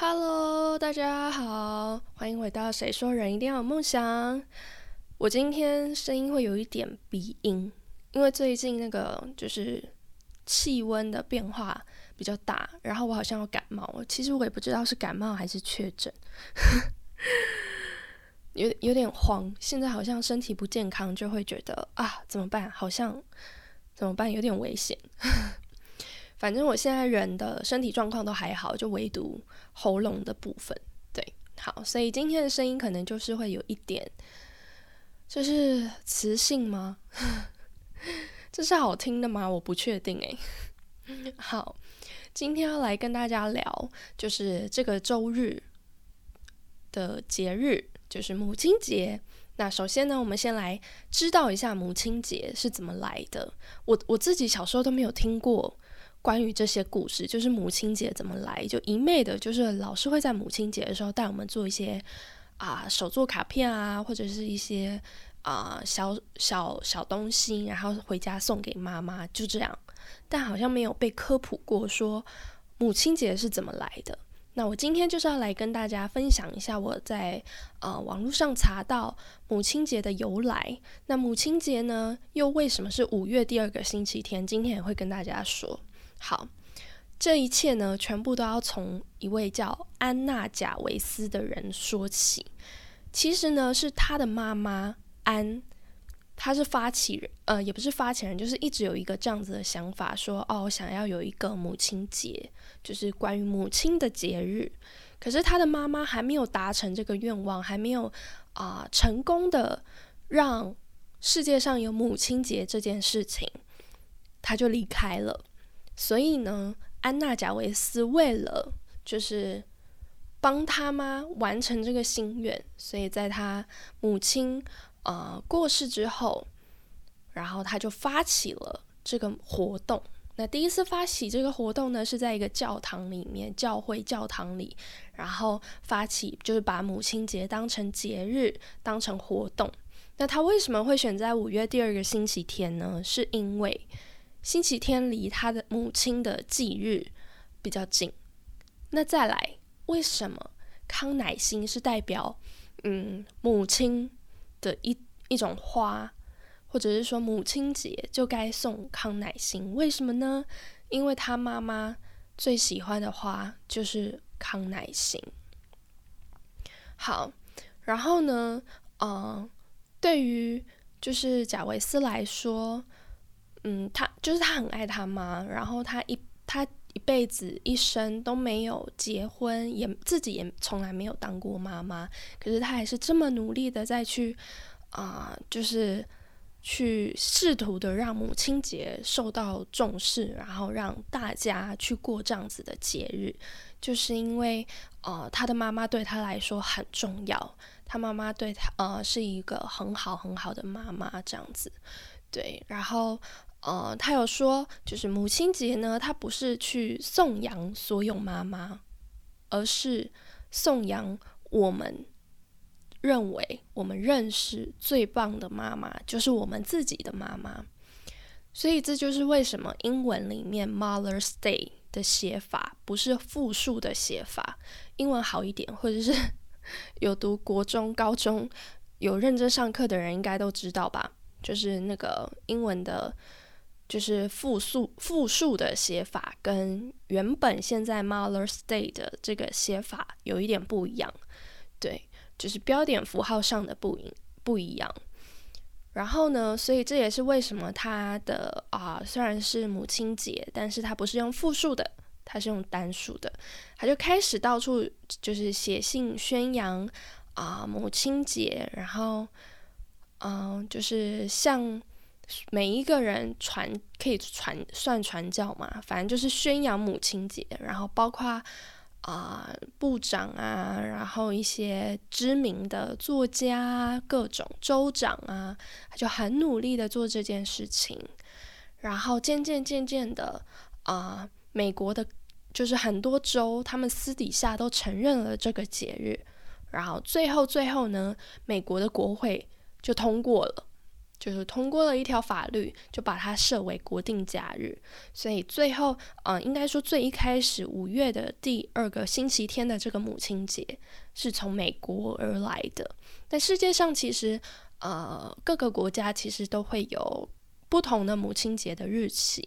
Hello，大家好，欢迎回到《谁说人一定要有梦想》。我今天声音会有一点鼻音，因为最近那个就是气温的变化比较大，然后我好像要感冒了。其实我也不知道是感冒还是确诊，有有点慌。现在好像身体不健康，就会觉得啊，怎么办？好像怎么办？有点危险。反正我现在人的身体状况都还好，就唯独喉咙的部分，对，好，所以今天的声音可能就是会有一点，就是磁性吗？这是好听的吗？我不确定诶。好，今天要来跟大家聊，就是这个周日的节日，就是母亲节。那首先呢，我们先来知道一下母亲节是怎么来的。我我自己小时候都没有听过。关于这些故事，就是母亲节怎么来，就一昧的，就是老师会在母亲节的时候带我们做一些啊手作卡片啊，或者是一些啊小小小东西，然后回家送给妈妈，就这样。但好像没有被科普过说母亲节是怎么来的。那我今天就是要来跟大家分享一下我在呃网络上查到母亲节的由来。那母亲节呢，又为什么是五月第二个星期天？今天也会跟大家说。好，这一切呢，全部都要从一位叫安娜·贾维斯的人说起。其实呢，是他的妈妈安，他是发起人，呃，也不是发起人，就是一直有一个这样子的想法，说哦，我想要有一个母亲节，就是关于母亲的节日。可是他的妈妈还没有达成这个愿望，还没有啊成功的让世界上有母亲节这件事情，他就离开了。所以呢，安娜·贾维斯为了就是帮他妈完成这个心愿，所以在他母亲呃过世之后，然后他就发起了这个活动。那第一次发起这个活动呢，是在一个教堂里面，教会教堂里，然后发起就是把母亲节当成节日，当成活动。那他为什么会选在五月第二个星期天呢？是因为。星期天离他的母亲的忌日比较近，那再来，为什么康乃馨是代表嗯母亲的一一种花，或者是说母亲节就该送康乃馨？为什么呢？因为他妈妈最喜欢的花就是康乃馨。好，然后呢，嗯，对于就是贾维斯来说。嗯，他就是他很爱他妈，然后他一他一辈子一生都没有结婚，也自己也从来没有当过妈妈，可是他还是这么努力的在去啊，就是去试图的让母亲节受到重视，然后让大家去过这样子的节日，就是因为呃，他的妈妈对他来说很重要，他妈妈对他呃是一个很好很好的妈妈这样子，对，然后。呃，他有说，就是母亲节呢，他不是去颂扬所有妈妈，而是颂扬我们认为我们认识最棒的妈妈，就是我们自己的妈妈。所以这就是为什么英文里面 Mother's Day 的写法不是复数的写法，英文好一点，或者是 有读国中、高中有认真上课的人应该都知道吧？就是那个英文的。就是复数复数的写法跟原本现在 Mother's Day 的这个写法有一点不一样，对，就是标点符号上的不一不一样。然后呢，所以这也是为什么它的啊虽然是母亲节，但是它不是用复数的，它是用单数的。他就开始到处就是写信宣扬啊母亲节，然后嗯，就是像。每一个人传可以传算传教嘛，反正就是宣扬母亲节，然后包括啊部长啊，然后一些知名的作家、各种州长啊，他就很努力的做这件事情，然后渐渐渐渐的啊，美国的就是很多州，他们私底下都承认了这个节日，然后最后最后呢，美国的国会就通过了。就是通过了一条法律，就把它设为国定假日。所以最后，嗯，应该说最一开始五月的第二个星期天的这个母亲节是从美国而来的。但世界上其实，呃，各个国家其实都会有不同的母亲节的日期，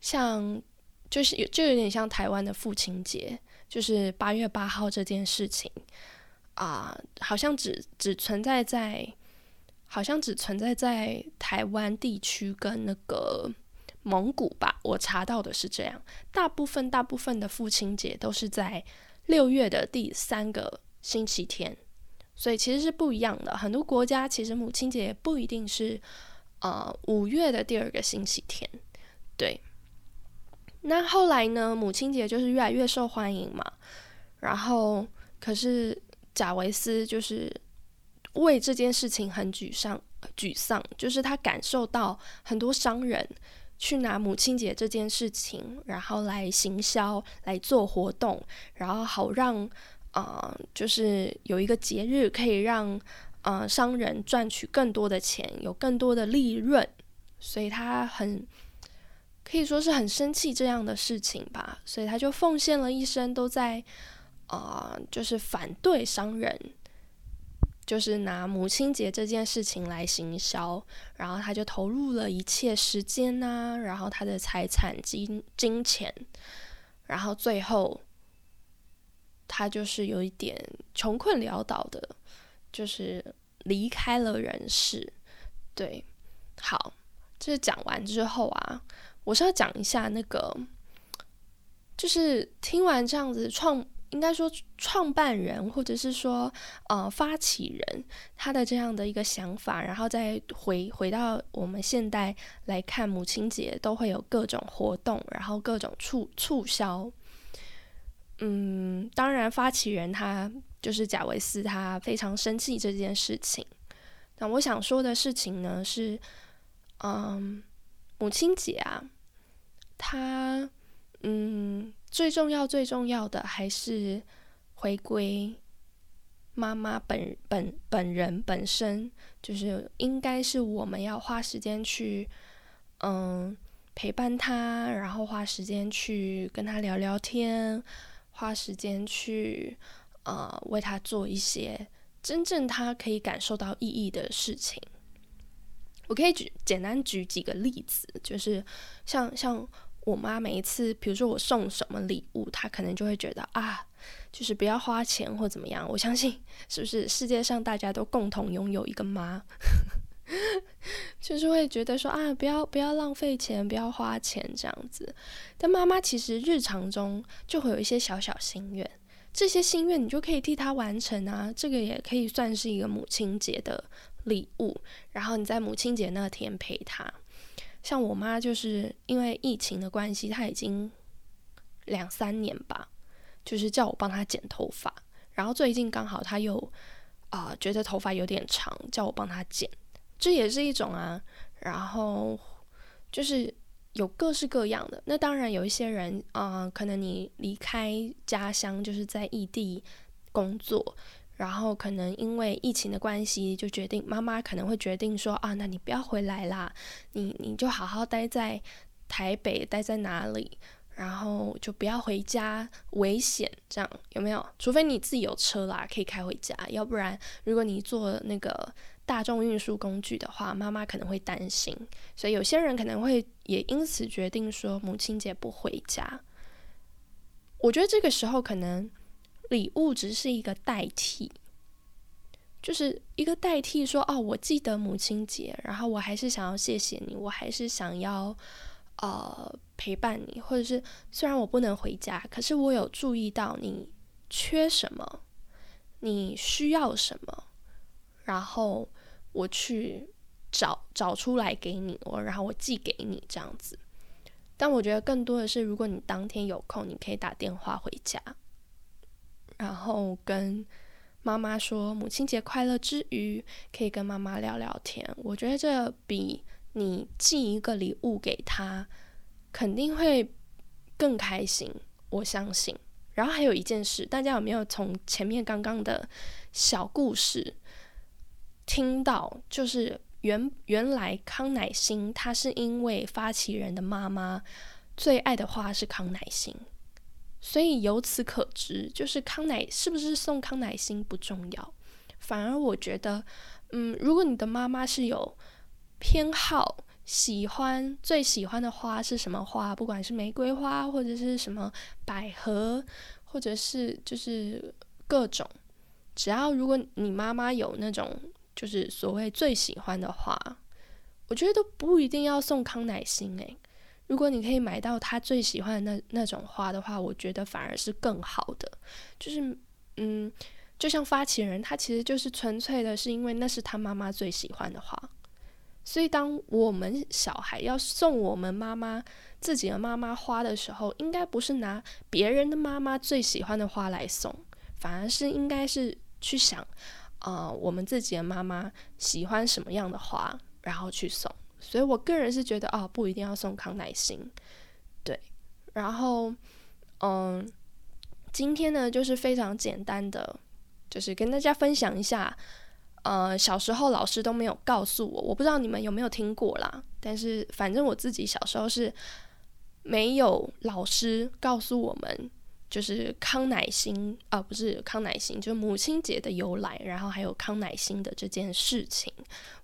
像就是有就有点像台湾的父亲节，就是八月八号这件事情啊，好像只只存在在。好像只存在在台湾地区跟那个蒙古吧，我查到的是这样。大部分大部分的父亲节都是在六月的第三个星期天，所以其实是不一样的。很多国家其实母亲节不一定是呃五月的第二个星期天。对，那后来呢，母亲节就是越来越受欢迎嘛。然后可是贾维斯就是。为这件事情很沮丧，沮丧就是他感受到很多商人去拿母亲节这件事情，然后来行销、来做活动，然后好让啊，就是有一个节日可以让啊商人赚取更多的钱，有更多的利润，所以他很可以说是很生气这样的事情吧，所以他就奉献了一生都在啊，就是反对商人。就是拿母亲节这件事情来行销，然后他就投入了一切时间呐，然后他的财产、金金钱，然后最后他就是有一点穷困潦倒的，就是离开了人世。对，好，这讲完之后啊，我是要讲一下那个，就是听完这样子创。应该说，创办人或者是说，呃，发起人他的这样的一个想法，然后再回回到我们现代来看，母亲节都会有各种活动，然后各种促促销。嗯，当然，发起人他就是贾维斯，他非常生气这件事情。那我想说的事情呢是，嗯，母亲节啊，他，嗯。最重要、最重要的还是回归妈妈本本本人本身，就是应该是我们要花时间去，嗯，陪伴他，然后花时间去跟他聊聊天，花时间去，呃，为他做一些真正他可以感受到意义的事情。我可以举简单举几个例子，就是像像。我妈每一次，比如说我送什么礼物，她可能就会觉得啊，就是不要花钱或怎么样。我相信，是不是世界上大家都共同拥有一个妈，就是会觉得说啊，不要不要浪费钱，不要花钱这样子。但妈妈其实日常中就会有一些小小心愿，这些心愿你就可以替她完成啊。这个也可以算是一个母亲节的礼物，然后你在母亲节那天陪她。像我妈就是因为疫情的关系，她已经两三年吧，就是叫我帮她剪头发。然后最近刚好她又啊觉得头发有点长，叫我帮她剪，这也是一种啊。然后就是有各式各样的。那当然有一些人啊，可能你离开家乡，就是在异地工作。然后可能因为疫情的关系，就决定妈妈可能会决定说啊，那你不要回来啦，你你就好好待在台北，待在哪里，然后就不要回家，危险这样有没有？除非你自己有车啦，可以开回家，要不然如果你坐那个大众运输工具的话，妈妈可能会担心，所以有些人可能会也因此决定说母亲节不回家。我觉得这个时候可能。礼物只是一个代替，就是一个代替。说哦，我记得母亲节，然后我还是想要谢谢你，我还是想要呃陪伴你，或者是虽然我不能回家，可是我有注意到你缺什么，你需要什么，然后我去找找出来给你，我然后我寄给你这样子。但我觉得更多的是，如果你当天有空，你可以打电话回家。然后跟妈妈说母亲节快乐之余，可以跟妈妈聊聊天。我觉得这比你寄一个礼物给她，肯定会更开心。我相信。然后还有一件事，大家有没有从前面刚刚的小故事听到？就是原原来康乃馨，它是因为发起人的妈妈最爱的花是康乃馨，所以由此可知，就是康乃是不是送康乃馨不重要，反而我觉得，嗯，如果你的妈妈是有偏好。喜欢最喜欢的花是什么花？不管是玫瑰花，或者是什么百合，或者是就是各种，只要如果你妈妈有那种就是所谓最喜欢的花，我觉得都不一定要送康乃馨诶。如果你可以买到他最喜欢的那那种花的话，我觉得反而是更好的。就是嗯，就像发起人，他其实就是纯粹的是因为那是他妈妈最喜欢的花。所以，当我们小孩要送我们妈妈自己的妈妈花的时候，应该不是拿别人的妈妈最喜欢的花来送，反而是应该是去想，啊，我们自己的妈妈喜欢什么样的花，然后去送。所以我个人是觉得，哦，不一定要送康乃馨，对。然后，嗯，今天呢，就是非常简单的，就是跟大家分享一下。呃，小时候老师都没有告诉我，我不知道你们有没有听过啦。但是反正我自己小时候是没有老师告诉我们，就是康乃馨啊，不是康乃馨，就是母亲节的由来，然后还有康乃馨的这件事情。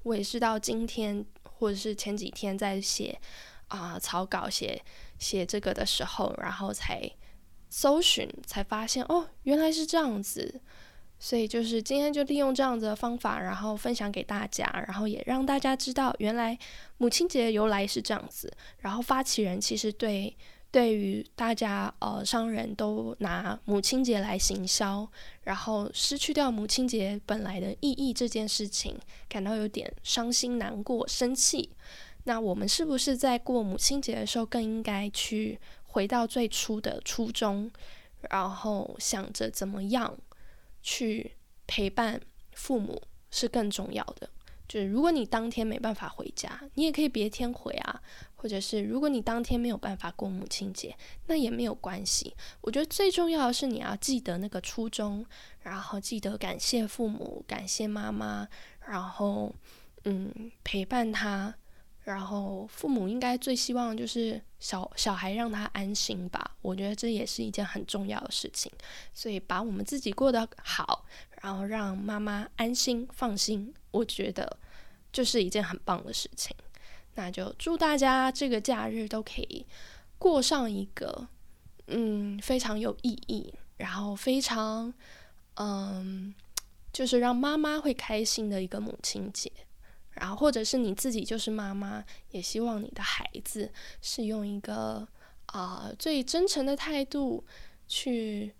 我也是到今天或者是前几天在写啊草稿写写这个的时候，然后才搜寻，才发现哦，原来是这样子。所以就是今天就利用这样子的方法，然后分享给大家，然后也让大家知道原来母亲节由来是这样子。然后发起人其实对对于大家呃商人都拿母亲节来行销，然后失去掉母亲节本来的意义这件事情，感到有点伤心、难过、生气。那我们是不是在过母亲节的时候更应该去回到最初的初衷，然后想着怎么样？去陪伴父母是更重要的。就是如果你当天没办法回家，你也可以别天回啊。或者是如果你当天没有办法过母亲节，那也没有关系。我觉得最重要的是你要记得那个初衷，然后记得感谢父母，感谢妈妈，然后嗯陪伴他。然后父母应该最希望就是小小孩让他安心吧，我觉得这也是一件很重要的事情。所以把我们自己过得好，然后让妈妈安心放心，我觉得就是一件很棒的事情。那就祝大家这个假日都可以过上一个嗯非常有意义，然后非常嗯就是让妈妈会开心的一个母亲节。然后，或者是你自己就是妈妈，也希望你的孩子是用一个啊最真诚的态度去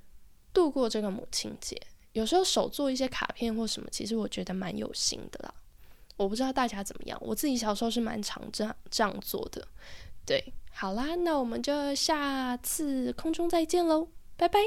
度过这个母亲节。有时候手做一些卡片或什么，其实我觉得蛮有心的啦。我不知道大家怎么样，我自己小时候是蛮常这样这样做的。对，好啦，那我们就下次空中再见喽，拜拜。